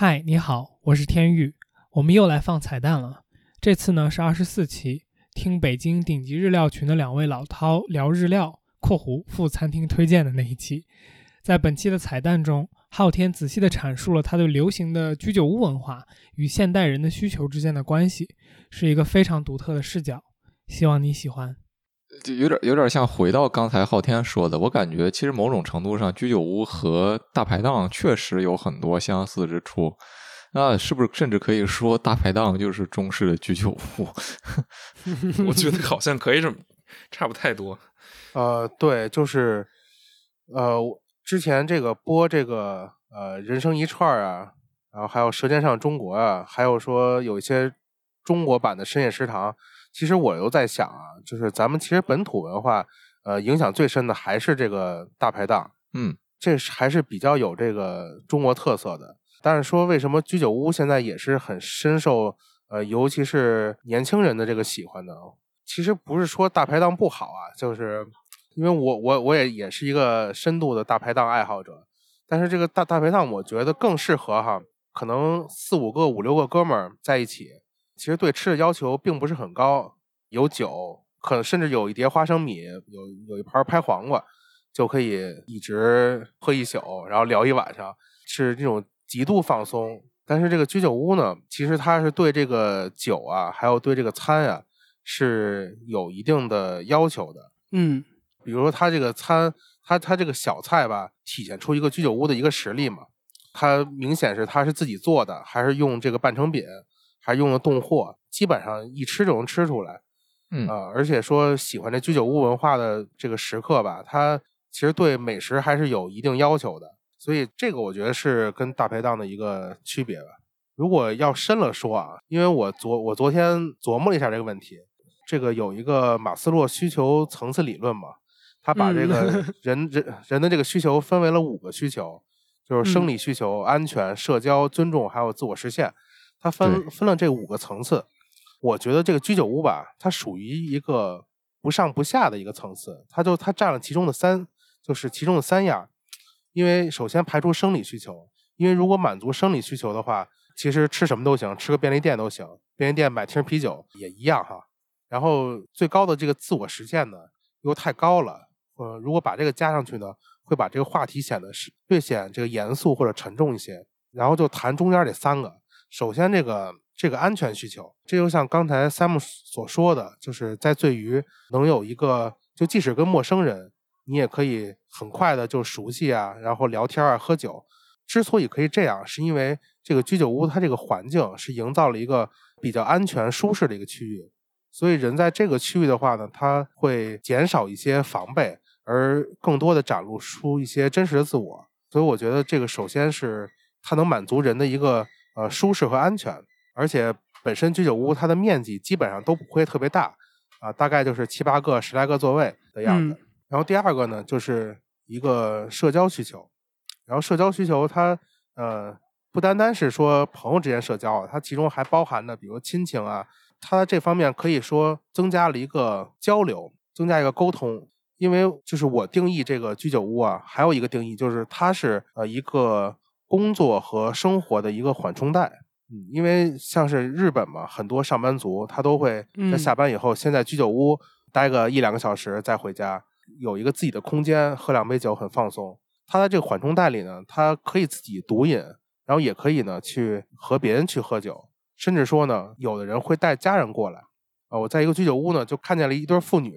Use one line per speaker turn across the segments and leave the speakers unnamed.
嗨，你好，我是天玉，我们又来放彩蛋了。这次呢是二十四期，听北京顶级日料群的两位老饕聊日料（括弧副餐厅推荐的那一期）。在本期的彩蛋中，昊天仔细地阐述了他对流行的居酒屋文化与现代人的需求之间的关系，是一个非常独特的视角。希望你喜欢。
就有点有点像回到刚才昊天说的，我感觉其实某种程度上，居酒屋和大排档确实有很多相似之处。那是不是甚至可以说大排档就是中式的居酒屋？
我觉得好像可以这么差不太多。
呃，对，就是呃，之前这个播这个呃人生一串啊，然后还有《舌尖上中国》啊，还有说有一些中国版的深夜食堂。其实我又在想啊，就是咱们其实本土文化，呃，影响最深的还是这个大排档，
嗯，
这是还是比较有这个中国特色的。但是说为什么居酒屋现在也是很深受，呃，尤其是年轻人的这个喜欢呢？其实不是说大排档不好啊，就是因为我我我也也是一个深度的大排档爱好者，但是这个大大排档我觉得更适合哈，可能四五个五六个哥们儿在一起。其实对吃的要求并不是很高，有酒，可能甚至有一碟花生米，有有一盘拍黄瓜，就可以一直喝一宿，然后聊一晚上，是这种极度放松。但是这个居酒屋呢，其实它是对这个酒啊，还有对这个餐啊，是有一定的要求的。
嗯，
比如说它这个餐，它它这个小菜吧，体现出一个居酒屋的一个实力嘛。它明显是它是自己做的，还是用这个半成品。还用了冻货，基本上一吃就能吃出来，
嗯
啊，而且说喜欢这居酒屋文化的这个食客吧，他其实对美食还是有一定要求的，所以这个我觉得是跟大排档的一个区别吧。如果要深了说啊，因为我昨我昨天琢磨了一下这个问题，这个有一个马斯洛需求层次理论嘛，他把这个 人人人的这个需求分为了五个需求，就是生理需求、安全、社交、尊重，还有自我实现。它分分了这五个层次，我觉得这个居酒屋吧，它属于一个不上不下的一个层次，它就它占了其中的三，就是其中的三样。因为首先排除生理需求，因为如果满足生理需求的话，其实吃什么都行，吃个便利店都行，便利店买瓶啤酒也一样哈。然后最高的这个自我实现呢，又太高了，呃，如果把这个加上去呢，会把这个话题显得是略显这个严肃或者沉重一些。然后就谈中间这三个。首先，这个这个安全需求，这就像刚才 Sam 所说的，就是在醉于能有一个，就即使跟陌生人，你也可以很快的就熟悉啊，然后聊天啊，喝酒。之所以可以这样，是因为这个居酒屋它这个环境是营造了一个比较安全舒适的一个区域，所以人在这个区域的话呢，他会减少一些防备，而更多的展露出一些真实的自我。所以我觉得这个首先是它能满足人的一个。呃，舒适和安全，而且本身居酒屋它的面积基本上都不会特别大，啊，大概就是七八个、十来个座位的样子。然后第二个呢，就是一个社交需求，然后社交需求它呃不单单是说朋友之间社交啊，它其中还包含的，比如亲情啊，它这方面可以说增加了一个交流，增加一个沟通。因为就是我定义这个居酒屋啊，还有一个定义就是它是呃一个。工作和生活的一个缓冲带，嗯，因为像是日本嘛，很多上班族他都会在下班以后先在居酒屋待个一两个小时再回家，有一个自己的空间，喝两杯酒很放松。他在这个缓冲带里呢，他可以自己独饮，然后也可以呢去和别人去喝酒，甚至说呢，有的人会带家人过来。啊，我在一个居酒屋呢，就看见了一对妇女，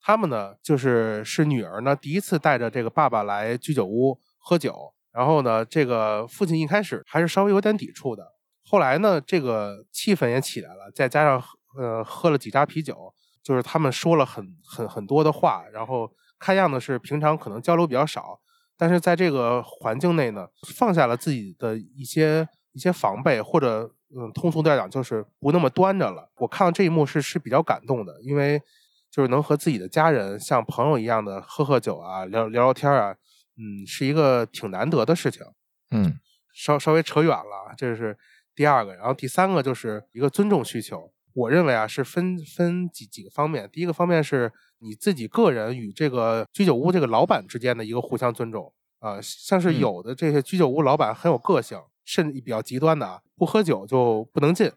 他们呢就是是女儿呢第一次带着这个爸爸来居酒屋喝酒。然后呢，这个父亲一开始还是稍微有点抵触的，后来呢，这个气氛也起来了，再加上呃喝了几扎啤酒，就是他们说了很很很多的话，然后看样子是平常可能交流比较少，但是在这个环境内呢，放下了自己的一些一些防备，或者嗯通俗点讲就是不那么端着了。我看到这一幕是是比较感动的，因为就是能和自己的家人像朋友一样的喝喝酒啊，聊聊聊天啊。嗯，是一个挺难得的事情。
嗯，
稍稍微扯远了，这是第二个。然后第三个就是一个尊重需求。我认为啊，是分分几几个方面。第一个方面是你自己个人与这个居酒屋这个老板之间的一个互相尊重啊。像是有的这些居酒屋老板很有个性，甚至比较极端的啊，不喝酒就不能进。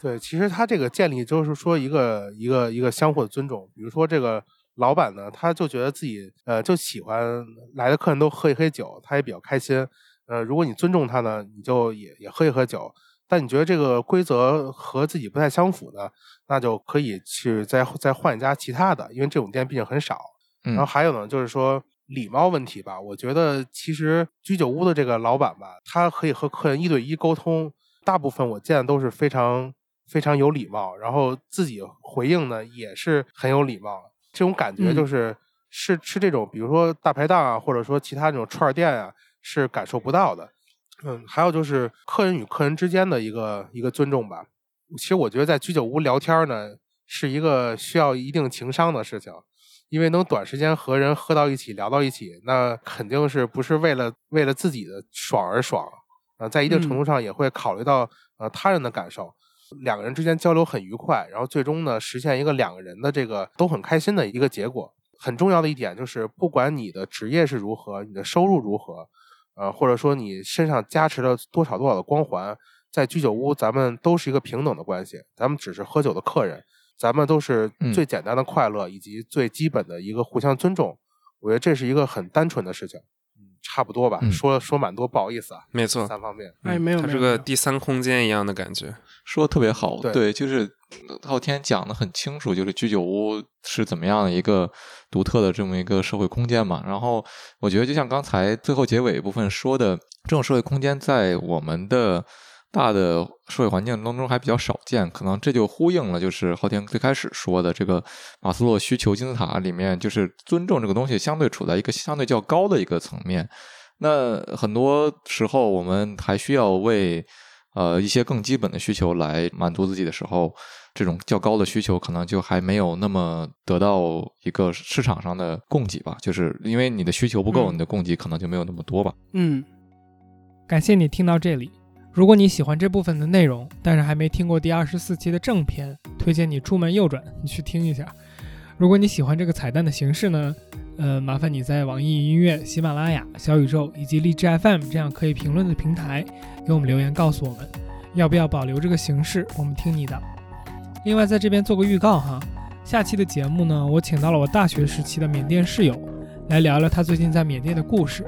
对，其实他这个建立就是说一个一个一个相互的尊重。比如说这个老板呢，他就觉得自己呃就喜欢来的客人都喝一喝酒，他也比较开心。呃，如果你尊重他呢，你就也也喝一喝酒。但你觉得这个规则和自己不太相符呢，那就可以去再再换一家其他的，因为这种店毕竟很少。然后还有呢，就是说礼貌问题吧。我觉得其实居酒屋的这个老板吧，他可以和客人一对一沟通，大部分我见的都是非常非常有礼貌，然后自己回应呢也是很有礼貌。这种感觉就是是是这种，比如说大排档啊，或者说其他那种串店啊，是感受不到的。嗯，还有就是客人与客人之间的一个一个尊重吧。其实我觉得在居酒屋聊天呢，是一个需要一定情商的事情，因为能短时间和人喝到一起、聊到一起，那肯定是不是为了为了自己的爽而爽啊，在一定程度上也会考虑到呃他人的感受，两个人之间交流很愉快，然后最终呢实现一个两个人的这个都很开心的一个结果。很重要的一点就是，不管你的职业是如何，你的收入如何。呃，或者说你身上加持了多少多少的光环，在居酒屋咱们都是一个平等的关系，咱们只是喝酒的客人，咱们都是最简单的快乐以及最基本的一个互相尊重，我觉得这是一个很单纯的事情，嗯，差不多吧，说说蛮多，不好意思啊，
没错，
三方面，
哎，没有，
它是个第三空间一样的感觉，
说的特别好，对，就是。昊天讲的很清楚，就是居酒屋是怎么样的一个独特的这么一个社会空间嘛。然后我觉得，就像刚才最后结尾部分说的，这种社会空间在我们的大的社会环境当中还比较少见。可能这就呼应了，就是昊天最开始说的这个马斯洛需求金字塔里面，就是尊重这个东西相对处在一个相对较高的一个层面。那很多时候，我们还需要为呃一些更基本的需求来满足自己的时候。这种较高的需求可能就还没有那么得到一个市场上的供给吧，就是因为你的需求不够，你的供给可能就没有那么多吧。
嗯，感谢你听到这里。如果你喜欢这部分的内容，但是还没听过第二十四期的正片，推荐你出门右转，你去听一下。如果你喜欢这个彩蛋的形式呢，呃，麻烦你在网易音乐、喜马拉雅、小宇宙以及荔枝 FM 这样可以评论的平台给我们留言，告诉我们要不要保留这个形式，我们听你的。另外，在这边做个预告哈，下期的节目呢，我请到了我大学时期的缅甸室友，来聊聊他最近在缅甸的故事。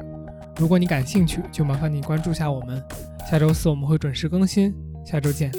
如果你感兴趣，就麻烦你关注下我们，下周四我们会准时更新，下周见。